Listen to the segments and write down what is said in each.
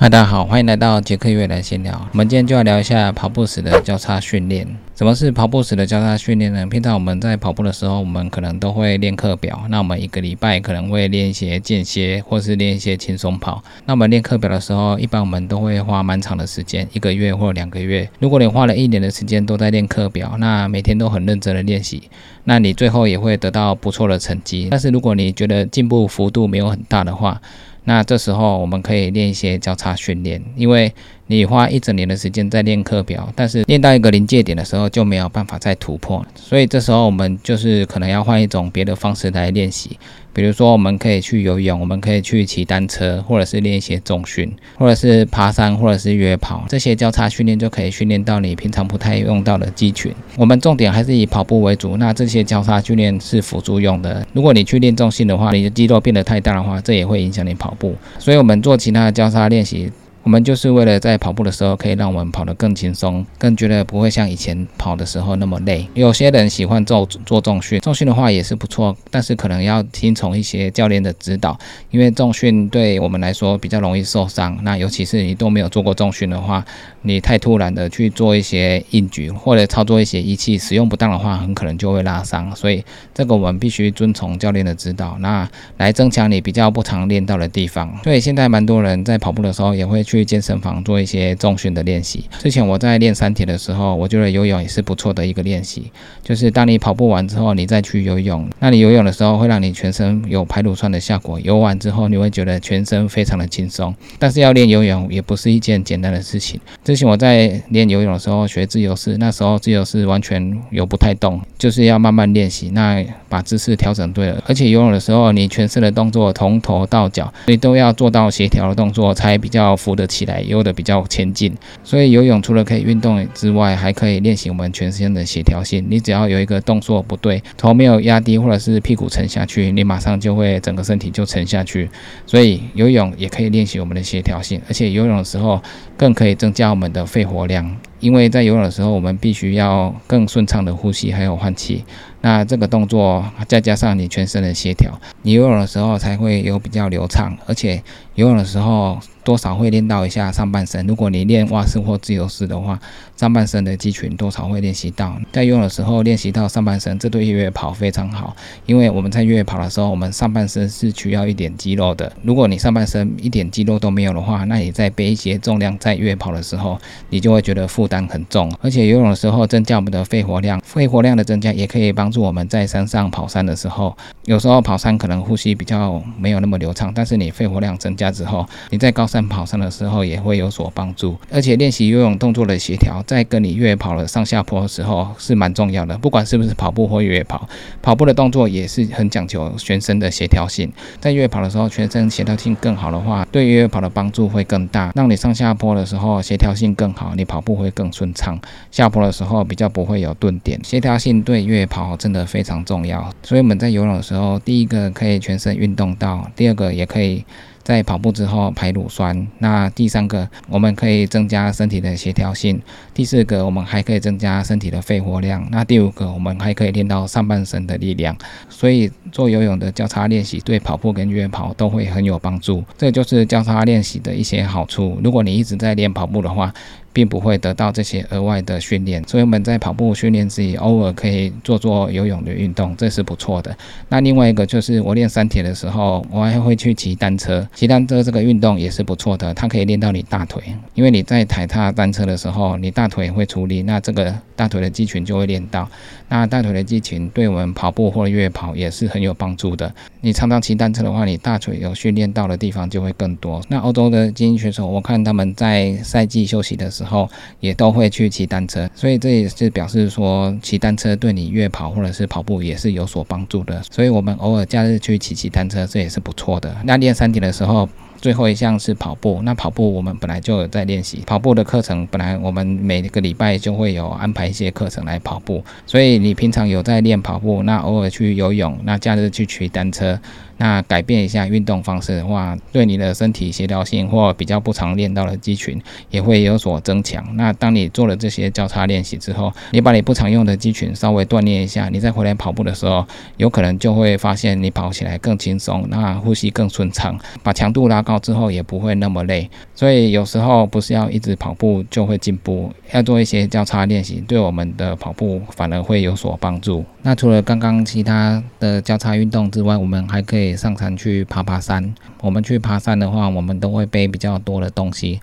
嗨，大家好，欢迎来到杰克月来闲聊。我们今天就要聊一下跑步时的交叉训练。什么是跑步时的交叉训练呢？平常我们在跑步的时候，我们可能都会练课表。那我们一个礼拜可能会练一些间歇，或是练一些轻松跑。那我们练课表的时候，一般我们都会花蛮长的时间，一个月或两个月。如果你花了一年的时间都在练课表，那每天都很认真的练习，那你最后也会得到不错的成绩。但是如果你觉得进步幅度没有很大的话，那这时候我们可以练一些交叉训练，因为你花一整年的时间在练课表，但是练到一个临界点的时候就没有办法再突破，所以这时候我们就是可能要换一种别的方式来练习，比如说我们可以去游泳，我们可以去骑单车，或者是练一些重训，或者是爬山，或者是约跑，这些交叉训练就可以训练到你平常不太用到的肌群。我们重点还是以跑步为主，那这些交叉训练是辅助用的。如果你去练重训的话，你的肌肉变得太大的话，这也会影响你跑步。所以我们做其他的交叉练习。我们就是为了在跑步的时候，可以让我们跑得更轻松，更觉得不会像以前跑的时候那么累。有些人喜欢做做重训，重训的话也是不错，但是可能要听从一些教练的指导，因为重训对我们来说比较容易受伤。那尤其是你都没有做过重训的话，你太突然的去做一些硬举或者操作一些仪器，使用不当的话，很可能就会拉伤。所以这个我们必须遵从教练的指导，那来增强你比较不常练到的地方。所以现在蛮多人在跑步的时候也会。去健身房做一些重训的练习。之前我在练三铁的时候，我觉得游泳也是不错的一个练习。就是当你跑步完之后，你再去游泳，那你游泳的时候会让你全身有排乳酸的效果。游完之后，你会觉得全身非常的轻松。但是要练游泳也不是一件简单的事情。之前我在练游泳的时候学自由式，那时候自由式完全游不太动，就是要慢慢练习。那把姿势调整对了，而且游泳的时候，你全身的动作从头到脚，你都要做到协调的动作，才比较扶起来，游得比较前进。所以游泳除了可以运动之外，还可以练习我们全身的协调性。你只要有一个动作不对，头没有压低，或者是屁股沉下去，你马上就会整个身体就沉下去。所以游泳也可以练习我们的协调性，而且游泳的时候更可以增加我们的肺活量。因为在游泳的时候，我们必须要更顺畅的呼吸，还有换气。那这个动作再加上你全身的协调，你游泳的时候才会有比较流畅，而且游泳的时候。多少会练到一下上半身。如果你练蛙式或自由式的话，上半身的肌群多少会练习到。在游泳的时候练习到上半身，这对越野跑非常好。因为我们在越野跑的时候，我们上半身是需要一点肌肉的。如果你上半身一点肌肉都没有的话，那你在背一些重量在越野跑的时候，你就会觉得负担很重。而且游泳的时候增加我们的肺活量，肺活量的增加也可以帮助我们在山上跑山的时候，有时候跑山可能呼吸比较没有那么流畅，但是你肺活量增加之后，你在高山。跑山的时候也会有所帮助，而且练习游泳动作的协调，在跟你越野跑的上下坡的时候是蛮重要的。不管是不是跑步或越野跑，跑步的动作也是很讲究全身的协调性。在越野跑的时候，全身协调性更好的话，对越野跑的帮助会更大，让你上下坡的时候协调性更好，你跑步会更顺畅。下坡的时候比较不会有顿点，协调性对越野跑真的非常重要。所以我们在游泳的时候，第一个可以全身运动到，第二个也可以。在跑步之后排乳酸，那第三个我们可以增加身体的协调性，第四个我们还可以增加身体的肺活量，那第五个我们还可以练到上半身的力量。所以做游泳的交叉练习对跑步跟越野跑都会很有帮助，这就是交叉练习的一些好处。如果你一直在练跑步的话，并不会得到这些额外的训练，所以我们在跑步训练之余，偶尔可以做做游泳的运动，这是不错的。那另外一个就是我练三铁的时候，我还会去骑单车。骑单车这个运动也是不错的，它可以练到你大腿，因为你在踩踏单车的时候，你大腿会出力，那这个大腿的肌群就会练到。那大腿的肌群对我们跑步或者越野跑也是很有帮助的。你常常骑单车的话，你大腿有训练到的地方就会更多。那欧洲的精英选手，我看他们在赛季休息的时时候也都会去骑单车，所以这也是表示说骑单车对你越跑或者是跑步也是有所帮助的。所以我们偶尔假日去骑骑单车，这也是不错的。那练三铁的时候。最后一项是跑步，那跑步我们本来就有在练习跑步的课程，本来我们每个礼拜就会有安排一些课程来跑步，所以你平常有在练跑步，那偶尔去游泳，那假日去骑单车。那改变一下运动方式的话，对你的身体协调性或比较不常练到的肌群也会有所增强。那当你做了这些交叉练习之后，你把你不常用的肌群稍微锻炼一下，你再回来跑步的时候，有可能就会发现你跑起来更轻松，那呼吸更顺畅，把强度拉高之后也不会那么累。所以有时候不是要一直跑步就会进步，要做一些交叉练习，对我们的跑步反而会有所帮助。那除了刚刚其他的交叉运动之外，我们还可以上山去爬爬山。我们去爬山的话，我们都会背比较多的东西。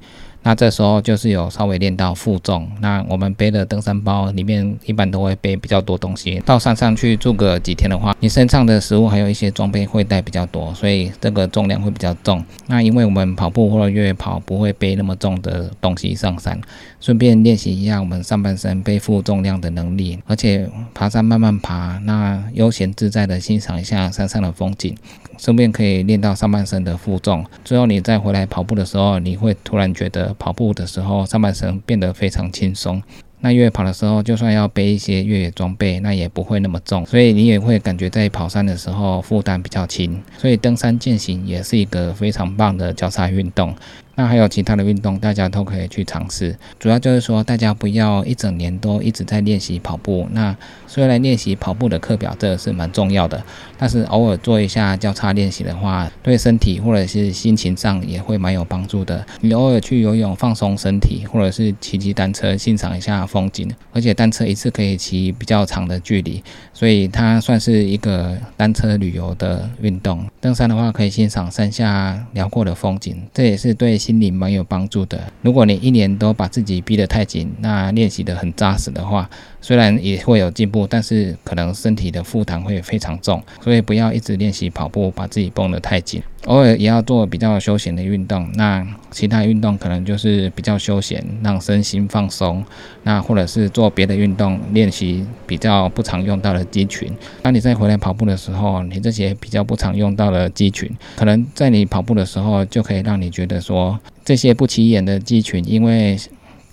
那这时候就是有稍微练到负重。那我们背的登山包里面一般都会背比较多东西。到山上去住个几天的话，你身上的食物还有一些装备会带比较多，所以这个重量会比较重。那因为我们跑步或者越野跑不会背那么重的东西上山，顺便练习一下我们上半身背负重量的能力。而且爬山慢慢爬，那悠闲自在的欣赏一下山上的风景。顺便可以练到上半身的负重，最后你再回来跑步的时候，你会突然觉得跑步的时候上半身变得非常轻松。那越野跑的时候，就算要背一些越野装备，那也不会那么重，所以你也会感觉在跑山的时候负担比较轻。所以登山健行也是一个非常棒的交叉运动。那还有其他的运动，大家都可以去尝试。主要就是说，大家不要一整年都一直在练习跑步。那虽然练习跑步的课表这是蛮重要的，但是偶尔做一下交叉练习的话，对身体或者是心情上也会蛮有帮助的。你偶尔去游泳放松身体，或者是骑骑单车欣赏一下风景，而且单车一次可以骑比较长的距离，所以它算是一个单车旅游的运动。登山的话，可以欣赏山下辽阔的风景，这也是对。心理蛮有帮助的。如果你一年都把自己逼得太紧，那练习得很扎实的话，虽然也会有进步，但是可能身体的负担会非常重。所以不要一直练习跑步，把自己绷得太紧。偶尔也要做比较休闲的运动。那其他运动可能就是比较休闲，让身心放松。那或者是做别的运动，练习比较不常用到的肌群。当你再回来跑步的时候，你这些比较不常用到的肌群，可能在你跑步的时候就可以让你觉得说，这些不起眼的肌群，因为。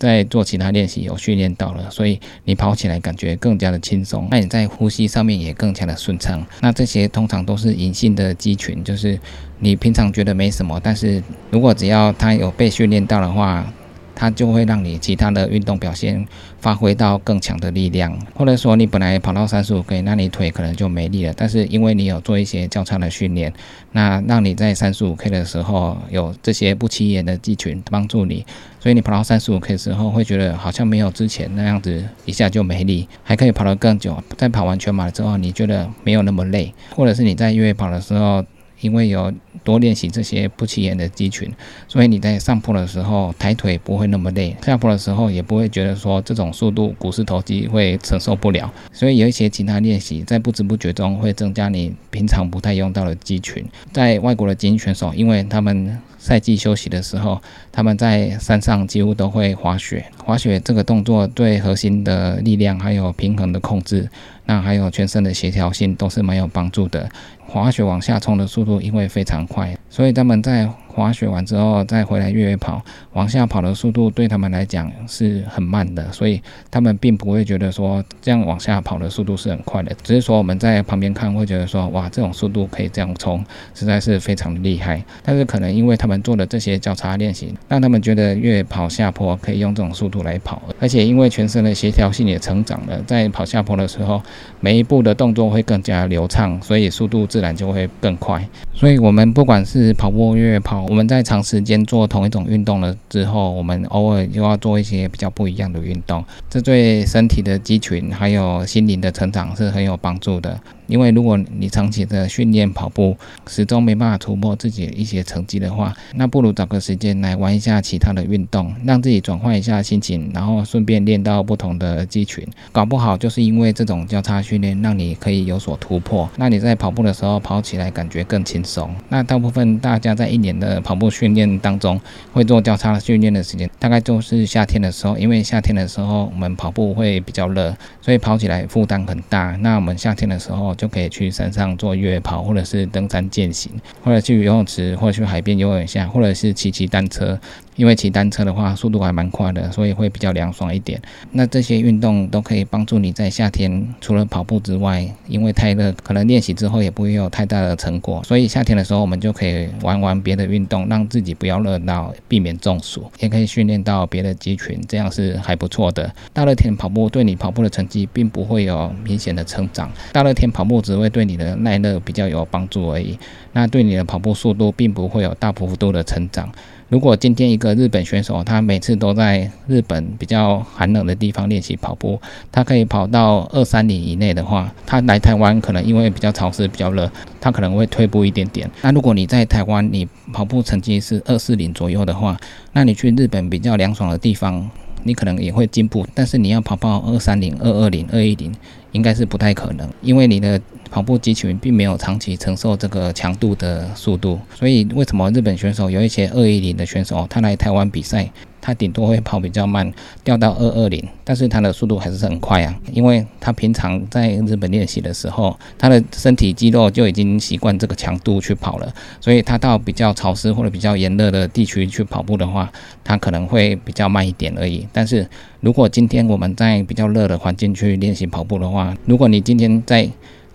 在做其他练习有训练到了，所以你跑起来感觉更加的轻松。那你在呼吸上面也更加的顺畅。那这些通常都是隐性的肌群，就是你平常觉得没什么，但是如果只要它有被训练到的话。它就会让你其他的运动表现发挥到更强的力量，或者说你本来跑到三十五 K，那你腿可能就没力了。但是因为你有做一些较差的训练，那让你在三十五 K 的时候有这些不起眼的肌群帮助你，所以你跑到三十五 K 的时候会觉得好像没有之前那样子一下就没力，还可以跑得更久。在跑完全马之后，你觉得没有那么累，或者是你在越野跑的时候。因为有多练习这些不起眼的肌群，所以你在上坡的时候抬腿不会那么累，下坡的时候也不会觉得说这种速度股四头肌会承受不了。所以有一些其他练习，在不知不觉中会增加你平常不太用到的肌群。在外国的精英选手，因为他们赛季休息的时候，他们在山上几乎都会滑雪。滑雪这个动作对核心的力量还有平衡的控制。那还有全身的协调性都是蛮有帮助的。滑雪往下冲的速度因为非常快，所以他们在。滑雪完之后再回来越野跑，往下跑的速度对他们来讲是很慢的，所以他们并不会觉得说这样往下跑的速度是很快的，只是说我们在旁边看会觉得说哇，这种速度可以这样冲，实在是非常的厉害。但是可能因为他们做的这些交叉练习，让他们觉得越野跑下坡可以用这种速度来跑，而且因为全身的协调性也成长了，在跑下坡的时候，每一步的动作会更加流畅，所以速度自然就会更快。所以我们不管是跑步、越野跑，我们在长时间做同一种运动了之后，我们偶尔又要做一些比较不一样的运动，这对身体的肌群还有心灵的成长是很有帮助的。因为如果你长期的训练跑步，始终没办法突破自己一些成绩的话，那不如找个时间来玩一下其他的运动，让自己转换一下心情，然后顺便练到不同的肌群。搞不好就是因为这种交叉训练，让你可以有所突破。那你在跑步的时候跑起来感觉更轻松。那大部分大家在一年的跑步训练当中，会做交叉训练的时间，大概就是夏天的时候，因为夏天的时候我们跑步会比较热，所以跑起来负担很大。那我们夏天的时候。就可以去山上做越野跑，或者是登山健行，或者去游泳池，或者去海边游泳一下，或者是骑骑单车。因为骑单车的话速度还蛮快的，所以会比较凉爽一点。那这些运动都可以帮助你在夏天除了跑步之外，因为太热，可能练习之后也不会有太大的成果，所以夏天的时候我们就可以玩玩别的运动，让自己不要热到，避免中暑，也可以训练到别的肌群，这样是还不错的。大热天跑步对你跑步的成绩并不会有明显的成长，大热天跑步只会对你的耐热比较有帮助而已，那对你的跑步速度并不会有大幅度的成长。如果今天一个日本选手，他每次都在日本比较寒冷的地方练习跑步，他可以跑到二三零以内的话，他来台湾可能因为比较潮湿、比较热，他可能会退步一点点。那如果你在台湾，你跑步成绩是二四零左右的话，那你去日本比较凉爽的地方。你可能也会进步，但是你要跑跑二三零、二二零、二一零，应该是不太可能，因为你的跑步肌群并没有长期承受这个强度的速度。所以为什么日本选手有一些二一零的选手，他来台湾比赛？他顶多会跑比较慢，掉到二二零，但是他的速度还是很快啊，因为他平常在日本练习的时候，他的身体肌肉就已经习惯这个强度去跑了，所以他到比较潮湿或者比较炎热的地区去跑步的话，他可能会比较慢一点而已。但是如果今天我们在比较热的环境去练习跑步的话，如果你今天在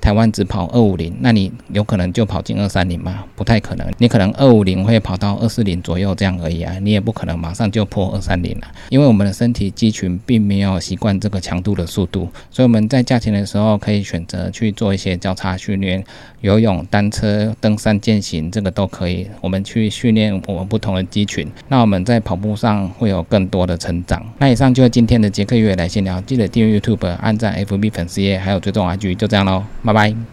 台湾只跑二五零，那你有可能就跑进二三零吗？不太可能，你可能二五零会跑到二四零左右这样而已啊，你也不可能马上就破二三零了，因为我们的身体肌群并没有习惯这个强度的速度，所以我们在假期的时候可以选择去做一些交叉训练，游泳、单车、登山、健行，这个都可以，我们去训练我们不同的肌群，那我们在跑步上会有更多的成长。那以上就是今天的杰克月来闲聊，记得订阅 YouTube、按赞 FB 粉丝页，还有追踪 IG，就这样喽。拜拜。bye